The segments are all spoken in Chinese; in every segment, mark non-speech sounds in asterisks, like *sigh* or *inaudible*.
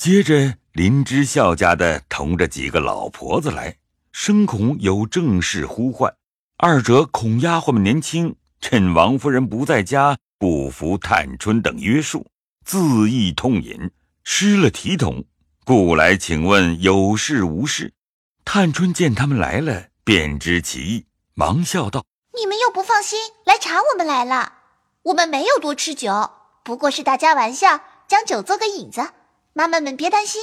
接着，林之孝家的同着几个老婆子来，生恐有正事呼唤。二者恐丫鬟们年轻，趁王夫人不在家，不服探春等约束，自意痛饮，失了体统，故来请问有事无事。探春见他们来了，便知其意，忙笑道：“你们又不放心，来查我们来了。我们没有多吃酒，不过是大家玩笑，将酒做个引子。妈妈们别担心。”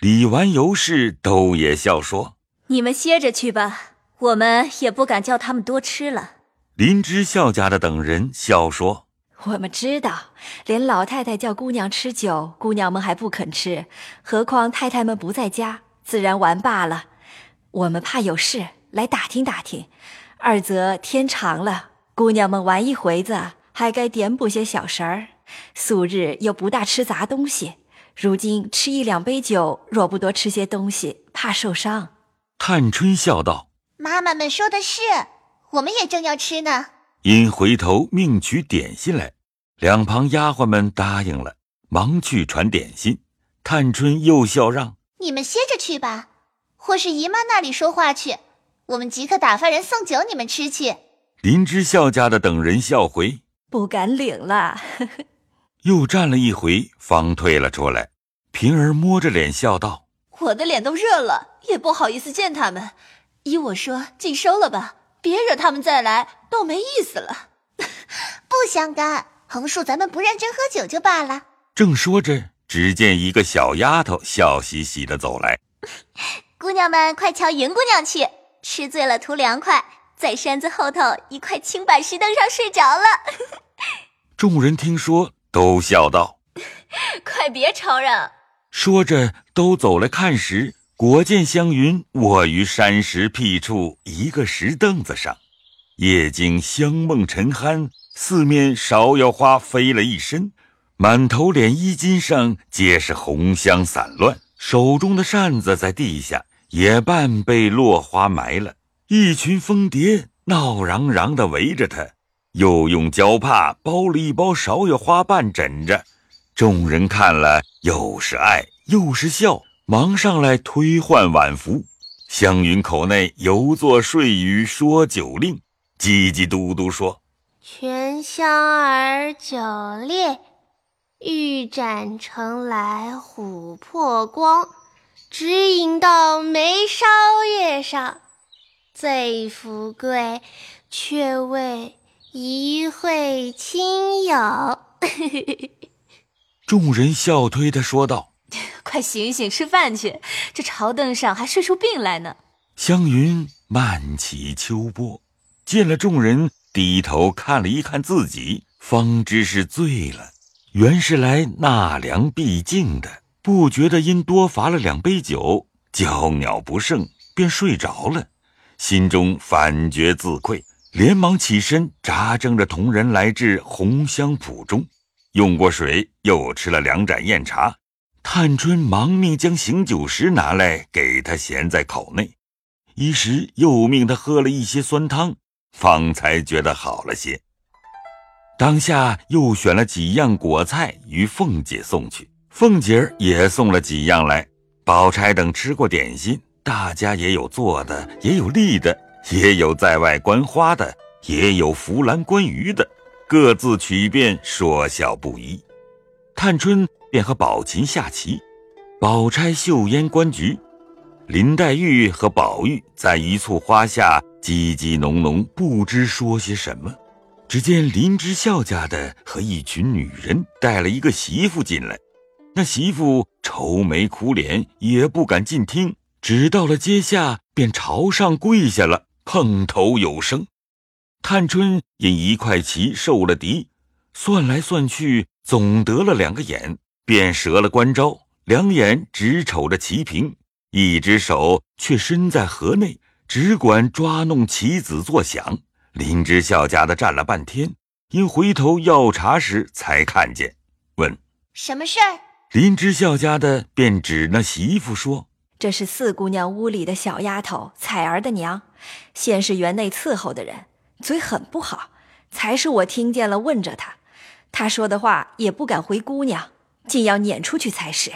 李纨、尤氏都也笑说：“你们歇着去吧。”我们也不敢叫他们多吃了。林之孝家的等人笑说：“我们知道，连老太太叫姑娘吃酒，姑娘们还不肯吃，何况太太们不在家，自然玩罢了。我们怕有事，来打听打听。二则天长了，姑娘们玩一回子，还该点补些小食儿。素日又不大吃杂东西，如今吃一两杯酒，若不多吃些东西，怕受伤。”探春笑道。妈妈们说的是，我们也正要吃呢。因回头命取点心来，两旁丫鬟们答应了，忙去传点心。探春又笑让：“你们歇着去吧，或是姨妈那里说话去，我们即刻打发人送酒，你们吃去。”林之孝家的等人笑回：“不敢领了。”又站了一回，方退了出来。平儿摸着脸笑道：“我的脸都热了，也不好意思见他们。”依我说，尽收了吧，别惹他们再来，倒没意思了。*laughs* 不相干，横竖咱们不认真喝酒就罢了。正说着，只见一个小丫头笑嘻嘻的走来。*laughs* 姑娘们，快瞧云姑娘去，吃醉了图凉快，在山子后头一块青板石凳上睡着了。*laughs* 众人听说，都笑道：“快别吵嚷！”说着，都走来看时。果见湘云卧于山石僻处一个石凳子上，夜经香梦沉酣，四面芍药花飞了一身，满头脸衣襟上皆是红香散乱，手中的扇子在地下也半被落花埋了。一群蜂蝶闹嚷嚷的围着他，又用胶帕包了一包芍药花瓣枕着。众人看了，又是爱又是笑。忙上来推换晚服，湘云口内犹作睡语说酒令，叽叽嘟嘟说：“泉香儿酒烈，玉盏盛来琥珀光，直饮到眉梢叶上，最富贵，却为一会亲友。*laughs* ”众人笑推他说道。快醒醒，吃饭去！这朝凳上还睡出病来呢。湘云漫起秋波，见了众人，低头看了一看自己，方知是醉了。原是来纳凉避静的，不觉得因多罚了两杯酒，娇鸟不胜，便睡着了。心中反觉自愧，连忙起身，扎正着同人来至红香圃中，用过水，又吃了两盏酽茶。探春忙命将醒酒石拿来，给他衔在口内，一时又命他喝了一些酸汤，方才觉得好了些。当下又选了几样果菜与凤姐送去，凤姐儿也送了几样来。宝钗等吃过点心，大家也有坐的，也有立的，也有在外观花的，也有扶栏观鱼的，各自取便说笑不一。探春。便和宝琴下棋，宝钗绣烟观菊，林黛玉和宝玉在一簇花下叽叽哝哝，不知说些什么。只见林之孝家的和一群女人带了一个媳妇进来，那媳妇愁眉苦脸，也不敢进厅，只到了阶下，便朝上跪下了，碰头有声。探春因一块棋受了敌，算来算去，总得了两个眼。便折了关招，两眼只瞅着棋平，一只手却伸在河内，只管抓弄棋子作响。林之孝家的站了半天，因回头要茶时才看见，问什么事儿。林之孝家的便指那媳妇说：“这是四姑娘屋里的小丫头彩儿的娘，先是园内伺候的人，嘴很不好，才是我听见了，问着他，他说的话也不敢回姑娘。”竟要撵出去才是。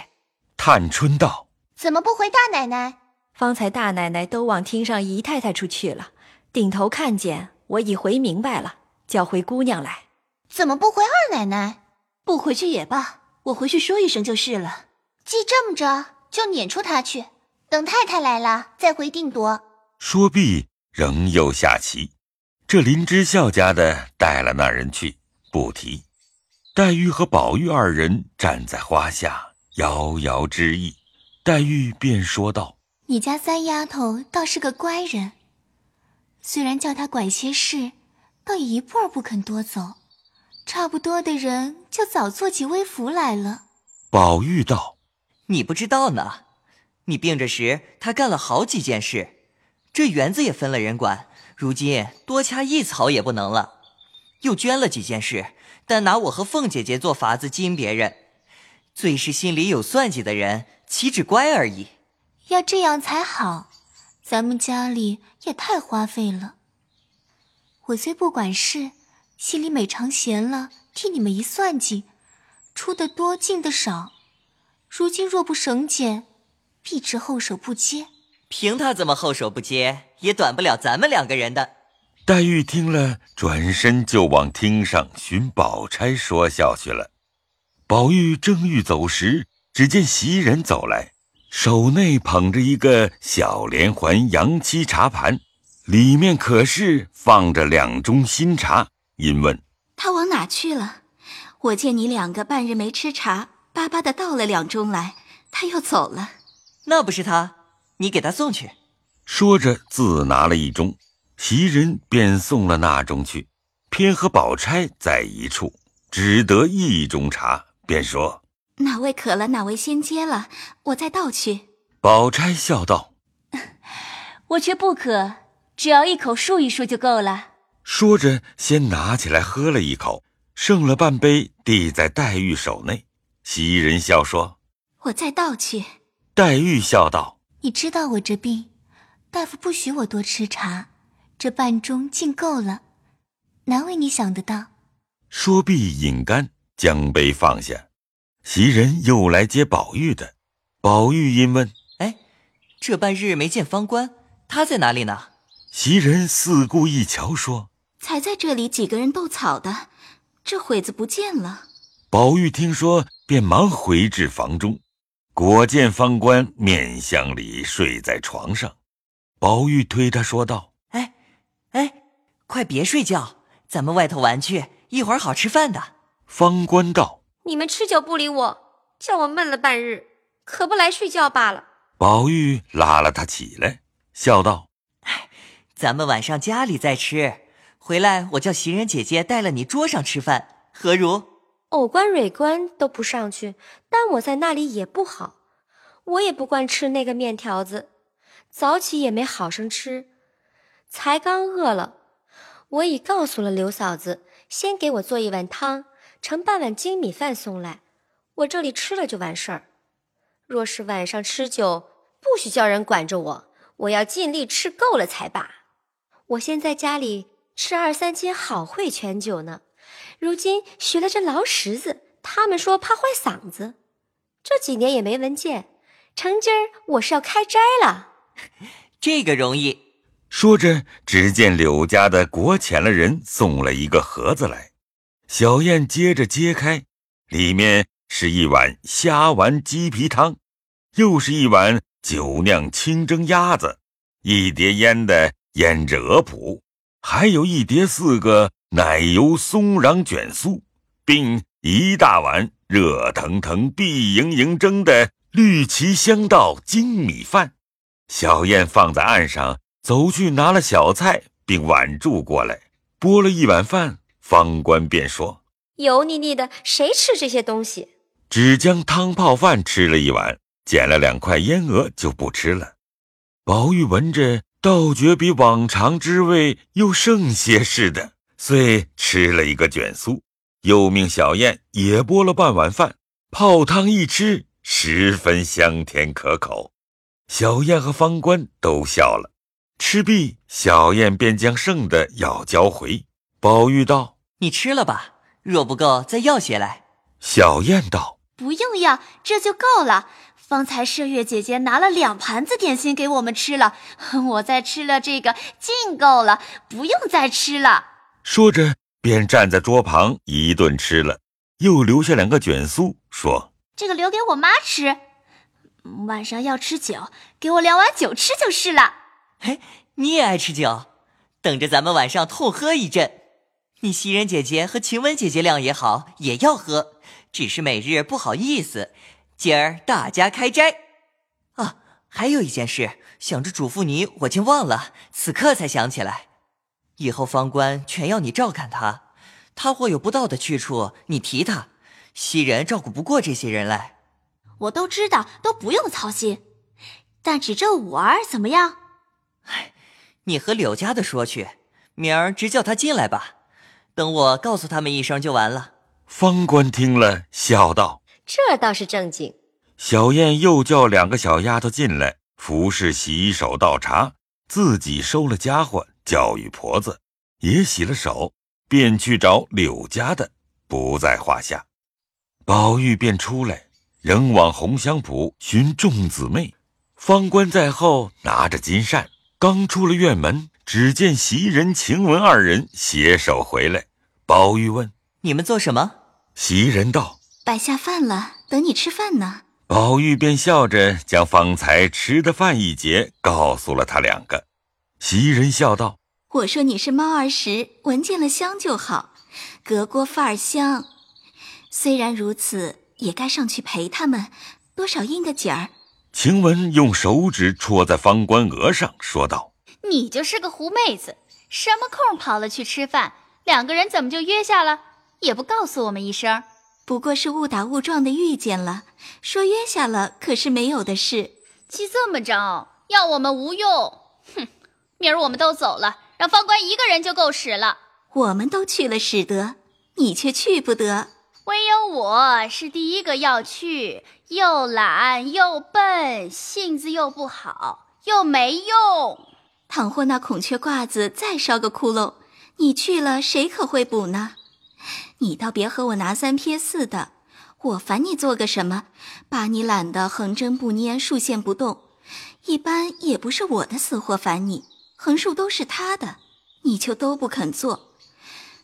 探春道：“怎么不回大奶奶？”方才大奶奶都往厅上姨太太处去了，顶头看见我已回明白了，叫回姑娘来。怎么不回二奶奶？不回去也罢，我回去说一声就是了。既这么着，就撵出她去，等太太来了再回定夺。说毕，仍又下棋。这林之孝家的带了那人去，不提。黛玉和宝玉二人站在花下，遥遥之意。黛玉便说道：“你家三丫头倒是个乖人，虽然叫她管些事，倒也一步儿不肯多走。差不多的人就早做起微服来了。”宝玉道：“你不知道呢，你病着时，她干了好几件事，这园子也分了人管。”如今多掐一草也不能了，又捐了几件事，但拿我和凤姐姐做法子惊别人，最是心里有算计的人，岂止乖而已。要这样才好，咱们家里也太花费了。我虽不管事，心里每常闲了，替你们一算计，出的多进的少，如今若不省俭，必致后手不接。凭他怎么后手不接，也短不了咱们两个人的。黛玉听了，转身就往厅上寻宝钗说笑去了。宝玉正欲走时，只见袭人走来，手内捧着一个小连环洋漆茶盘，里面可是放着两盅新茶。因问他往哪去了？我见你两个半日没吃茶，巴巴的倒了两盅来，他又走了。那不是他。你给他送去。说着，自拿了一盅，袭人便送了那盅去。偏和宝钗在一处，只得一盅茶，便说：“哪位渴了，哪位先接了，我再倒去。”宝钗笑道：“我却不渴，只要一口漱一漱就够了。”说着，先拿起来喝了一口，剩了半杯，递在黛玉手内。袭人笑说：“我再倒去。”黛玉笑道。你知道我这病，大夫不许我多吃茶，这半盅尽够了，难为你想得到。说毕，饮干，将杯放下。袭人又来接宝玉的，宝玉因问：“哎，这半日没见方官，他在哪里呢？”袭人四顾一瞧，说：“才在这里几个人斗草的，这会子不见了。”宝玉听说，便忙回至房中。果见方官面相里睡在床上，宝玉推他说道：“哎，哎，快别睡觉，咱们外头玩去，一会儿好吃饭的。”方官道：“你们吃酒不理我，叫我闷了半日，可不来睡觉罢了。”宝玉拉了他起来，笑道：“哎，咱们晚上家里再吃，回来我叫袭人姐姐带了你桌上吃饭，何如？”偶官、蕊官都不上去，但我在那里也不好。我也不惯吃那个面条子，早起也没好生吃，才刚饿了。我已告诉了刘嫂子，先给我做一碗汤，盛半碗精米饭送来，我这里吃了就完事儿。若是晚上吃酒，不许叫人管着我，我要尽力吃够了才罢。我先在家里吃二三斤好会全酒呢。如今学了这劳什子，他们说怕坏嗓子，这几年也没闻见。成今儿我是要开斋了，*laughs* 这个容易。说着，只见柳家的国遣了人送了一个盒子来，小燕接着揭开，里面是一碗虾丸鸡皮汤，又是一碗酒酿清蒸鸭子，一碟腌的腌制鹅脯，还有一碟四个。奶油松瓤卷酥，并一大碗热腾腾、碧莹莹蒸的绿旗香稻精米饭。小燕放在岸上，走去拿了小菜，并挽住过来，拨了一碗饭。方官便说：“油腻腻的，谁吃这些东西？”只将汤泡饭吃了一碗，捡了两块烟鹅就不吃了。宝玉闻着，倒觉比往常之味又剩些似的。遂吃了一个卷酥，又命小燕也拨了半碗饭，泡汤一吃，十分香甜可口。小燕和方官都笑了。吃毕，小燕便将剩的要交回。宝玉道：“你吃了吧，若不够，再要些来。”小燕道：“不用要，这就够了。方才麝月姐姐拿了两盘子点心给我们吃了，我再吃了这个，尽够了，不用再吃了。说着，便站在桌旁一顿吃了，又留下两个卷酥，说：“这个留给我妈吃，晚上要吃酒，给我两碗酒吃就是了。”嘿，你也爱吃酒，等着咱们晚上痛喝一阵。你袭人姐姐和晴雯姐姐量也好，也要喝，只是每日不好意思。今儿大家开斋，啊，还有一件事，想着嘱咐你，我竟忘了，此刻才想起来。以后方官全要你照看他，他或有不到的去处，你提他。袭人照顾不过这些人来，我都知道，都不用操心。但只这五儿怎么样？唉，你和柳家的说去，明儿直叫他进来吧。等我告诉他们一声就完了。方官听了，笑道。这倒是正经。小燕又叫两个小丫头进来，服侍洗手倒茶，自己收了家伙，教育婆子，也洗了手，便去找柳家的，不在话下。宝玉便出来，仍往红香圃寻众姊妹。方官在后拿着金扇，刚出了院门，只见袭人、晴雯二人携手回来。宝玉问：“你们做什么？”袭人道。摆下饭了，等你吃饭呢。宝玉便笑着将方才吃的饭一节告诉了他两个。袭人笑道：“我说你是猫儿时闻见了香就好，隔锅饭儿香。虽然如此，也该上去陪他们，多少应个景儿。”晴雯用手指戳在方官额上，说道：“你就是个狐妹子，什么空跑了去吃饭？两个人怎么就约下了？也不告诉我们一声。”不过是误打误撞的遇见了，说约下了，可是没有的事。既这么着，要我们无用。哼，明儿我们都走了，让方官一个人就够使了。我们都去了，使得你却去不得。唯有我是第一个要去，又懒又笨，性子又不好，又没用。倘或那孔雀褂子再烧个窟窿，你去了，谁可会补呢？你倒别和我拿三撇四的，我烦你做个什么，把你懒得横针不拈，竖线不动。一般也不是我的死活烦你，横竖都是他的，你就都不肯做。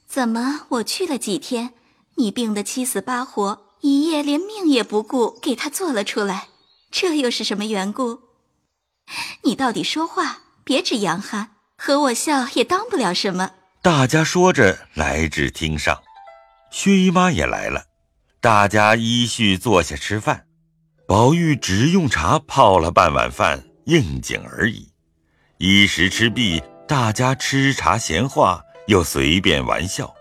怎么我去了几天，你病得七死八活，一夜连命也不顾，给他做了出来，这又是什么缘故？你到底说话，别只扬哈，和我笑也当不了什么。大家说着来至厅上。薛姨妈也来了，大家依序坐下吃饭。宝玉只用茶泡了半碗饭应景而已。一时吃毕，大家吃茶闲话，又随便玩笑。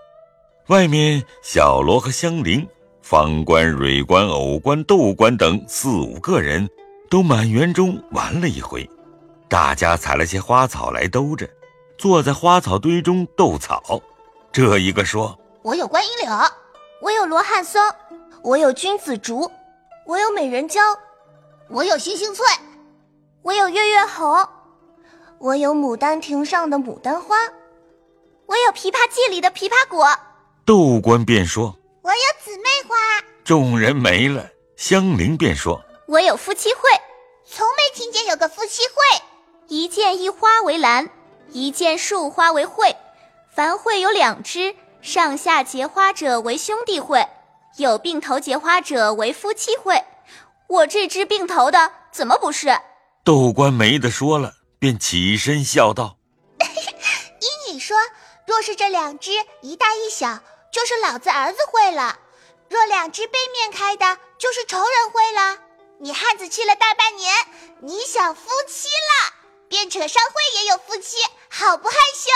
外面小罗和香菱、方官、蕊官、藕官、豆官等四五个人，都满园中玩了一回。大家采了些花草来兜着，坐在花草堆中斗草。这一个说。我有观音柳，我有罗汉松，我有君子竹，我有美人蕉，我有星星翠，我有月月红，我有牡丹亭上的牡丹花，我有枇杷记里的枇杷果。窦官便说：“我有姊妹花。”众人没了。香菱便说：“我有夫妻会，从没听见有个夫妻会。一见一花为兰，一见树花为会，凡会有两枝。”上下结花者为兄弟会，有并头结花者为夫妻会。我这只并头的怎么不是？窦官没得说了，便起身笑道：*laughs* “依你说，若是这两只一大一小，就是老子儿子会了；若两只背面开的，就是仇人会了。你汉子去了大半年，你想夫妻了，便扯上会也有夫妻，好不害羞？”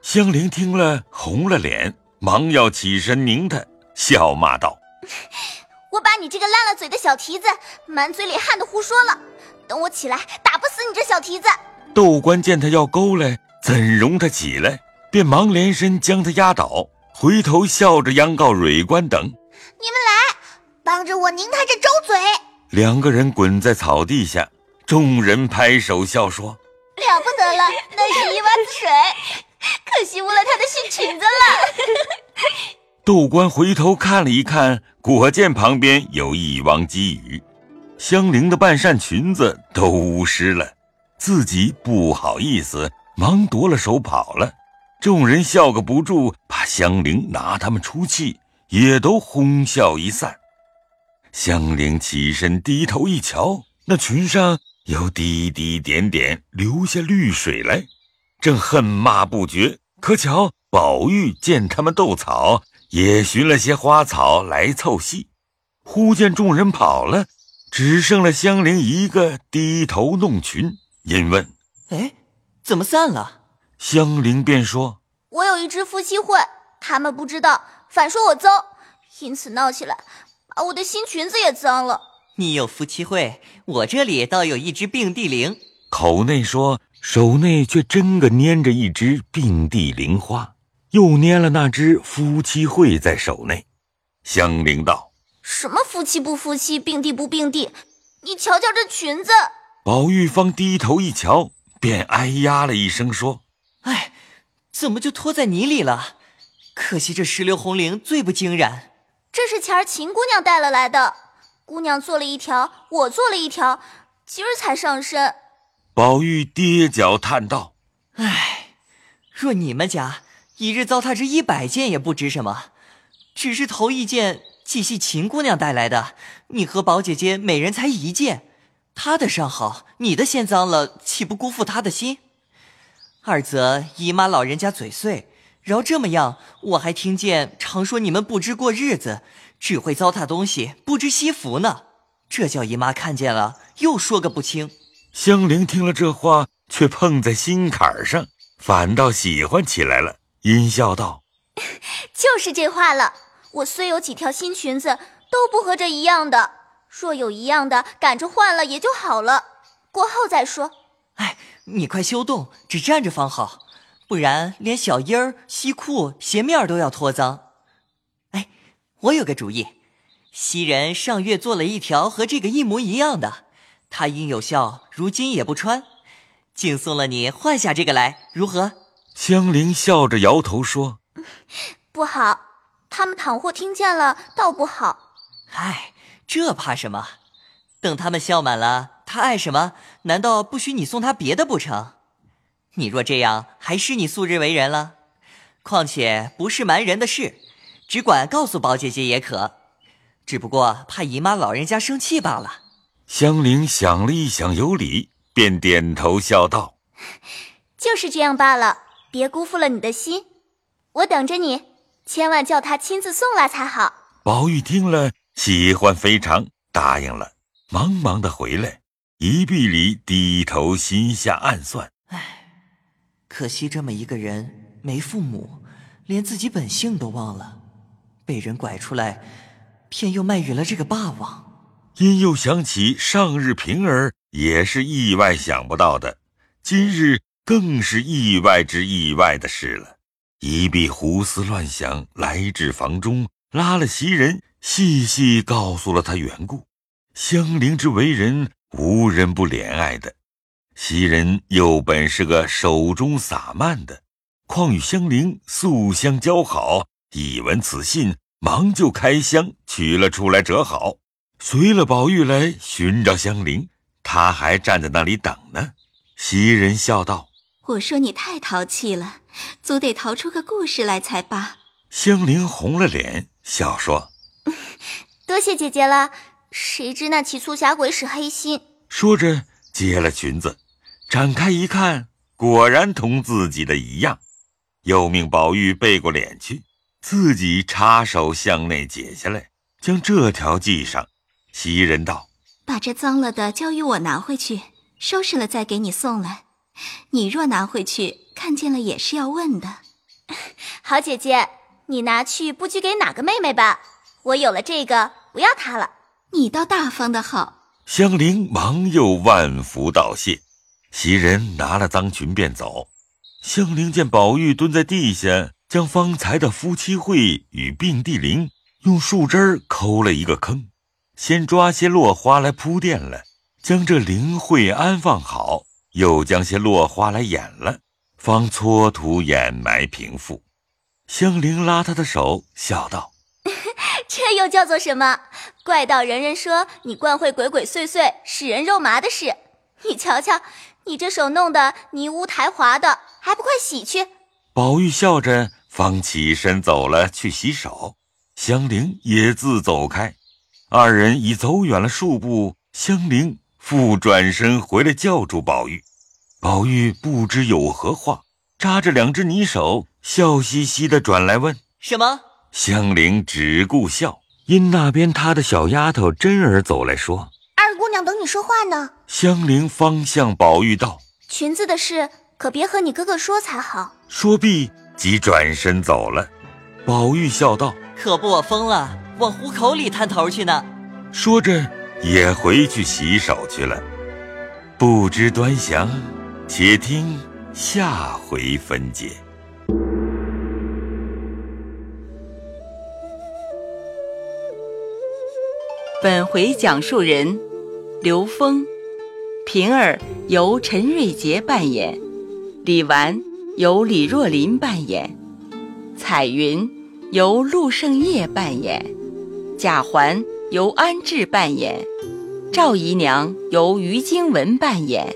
香菱听了，红了脸。忙要起身拧他，笑骂道：*laughs* “我把你这个烂了嘴的小蹄子，满嘴里汗的胡说了。等我起来，打不死你这小蹄子！”窦官见他要勾来，怎容他起来？便忙连身将他压倒，回头笑着央告蕊官等：“你们来，帮着我拧他这周嘴！”两个人滚在草地下，众人拍手笑说：“了不得了，那是一洼子水。”可惜污了他的新裙子了。窦官回头看了一看，果见旁边有一汪积雨，香菱的半扇裙子都污湿了，自己不好意思，忙夺了手跑了。众人笑个不住，怕香菱拿他们出气，也都哄笑一散。香菱起身低头一瞧，那裙上有滴滴点点流下绿水来，正恨骂不绝。可巧宝玉见他们斗草，也寻了些花草来凑戏。忽见众人跑了。只剩了香菱一个低头弄裙，因问：“哎，怎么散了？”香菱便说：“我有一只夫妻会，他们不知道，反说我脏，因此闹起来，把我的新裙子也脏了。”你有夫妻会，我这里倒有一只并蒂铃。口内说，手内却真个拈着一只并蒂铃花，又拈了那只夫妻会在手内。香菱道。什么夫妻不夫妻，并蒂不并蒂？你瞧瞧这裙子。宝玉方低头一瞧，便哎呀了一声，说：“哎，怎么就拖在泥里了？可惜这石榴红绫最不惊染。这是前儿秦姑娘带了来的，姑娘做了一条，我做了一条，今儿才上身。”宝玉跌脚叹道：“哎，若你们家一日糟蹋这一百件也不值什么，只是头一件。”既系秦姑娘带来的，你和宝姐姐每人才一件，她的伤好，你的先脏了，岂不辜负他的心？二则姨妈老人家嘴碎，饶这么样，我还听见常说你们不知过日子，只会糟蹋东西，不知惜福呢。这叫姨妈看见了，又说个不清。香菱听了这话，却碰在心坎上，反倒喜欢起来了，阴笑道：“ *laughs* 就是这话了。”我虽有几条新裙子，都不和这一样的。若有一样的，赶着换了也就好了。过后再说。哎，你快休动，只站着方好，不然连小衣儿、西裤、鞋面都要脱脏。哎，我有个主意，袭人上月做了一条和这个一模一样的，他因有效，如今也不穿，竟送了你换下这个来，如何？香菱笑着摇头说：“不好。”他们倘或听见了，倒不好。唉，这怕什么？等他们笑满了，他爱什么？难道不许你送他别的不成？你若这样，还是你素日为人了。况且不是瞒人的事，只管告诉宝姐姐也可。只不过怕姨妈老人家生气罢了。香菱想了一想，有理，便点头笑道：“就是这样罢了，别辜负了你的心。我等着你。”千万叫他亲自送来才好。宝玉听了，喜欢非常，答应了，忙忙的回来，一臂里低头，心下暗算：唉，可惜这么一个人，没父母，连自己本性都忘了，被人拐出来，偏又卖与了这个霸王。因又想起上日平儿也是意外想不到的，今日更是意外之意外的事了。一臂胡思乱想，来至房中，拉了袭人，细细告诉了他缘故。香菱之为人，无人不怜爱的。袭人又本是个手中洒漫的，况与香菱素相交好，一闻此信，忙就开箱取了出来折好，随了宝玉来寻找香菱。他还站在那里等呢。袭人笑道。我说你太淘气了，总得淘出个故事来才罢。香菱红了脸，笑说：“ *laughs* 多谢姐姐了。谁知那起促侠鬼使黑心。”说着接了裙子，展开一看，果然同自己的一样。又命宝玉背过脸去，自己插手向内解下来，将这条系上。袭人道：“把这脏了的交与我拿回去，收拾了再给你送来。”你若拿回去，看见了也是要问的。*laughs* 好姐姐，你拿去不拘给哪个妹妹吧？我有了这个，不要它了。你倒大方的好。香菱忙又万福道谢。袭人拿了脏裙便走。香菱见宝玉蹲在地下，将方才的夫妻会与并蒂林用树枝抠了一个坑，先抓些落花来铺垫了，将这灵会安放好。又将些落花来掩了，方搓土掩埋平复。香菱拉他的手，笑道：“这又叫做什么？怪到人人说你惯会鬼鬼祟祟、使人肉麻的事。你瞧瞧，你这手弄得泥污苔滑的，还不快洗去？宝玉笑着，方起身走了去洗手。香菱也自走开，二人已走远了数步，香菱复转身回来叫住宝玉。宝玉不知有何话，扎着两只泥手，笑嘻嘻的转来问：“什么？”香菱只顾笑，因那边她的小丫头真儿走来说：“二姑娘等你说话呢。”香菱方向宝玉道：“裙子的事可别和你哥哥说才好。”说毕，即转身走了。宝玉笑道：“可不，我疯了，往虎口里探头去呢。”说着也回去洗手去了。不知端详，且听下回分解。本回讲述人：刘峰，平儿由陈瑞杰扮演，李纨由李若琳扮演，彩云由陆胜业扮演，贾环由安志扮演，赵姨娘由于经文扮演，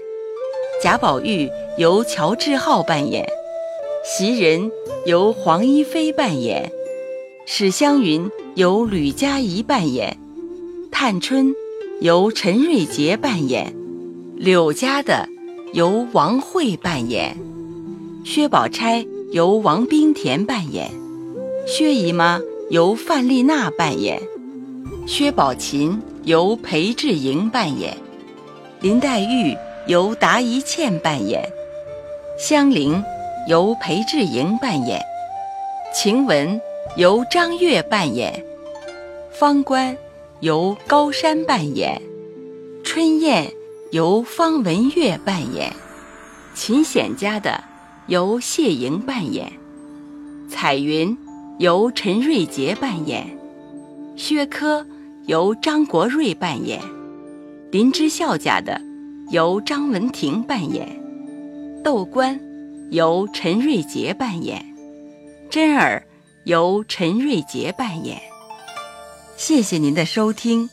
贾宝玉由乔志浩扮演，袭人由黄一飞扮演，史湘云由吕佳怡扮演。探春由陈瑞杰扮演，柳家的由王慧扮演，薛宝钗由王冰田扮演，薛姨妈由范丽娜扮演，薛宝琴由裴志莹扮演，林黛玉由达一茜扮演，香菱由裴志莹扮演，晴雯由张月扮演，方官。由高山扮演，春燕由方文月扮演，秦显家的由谢莹扮演，彩云由陈瑞杰扮演，薛科由张国瑞扮演，林之孝家的由张文婷扮演，窦官由陈瑞杰扮演，真儿由陈瑞杰扮演。谢谢您的收听。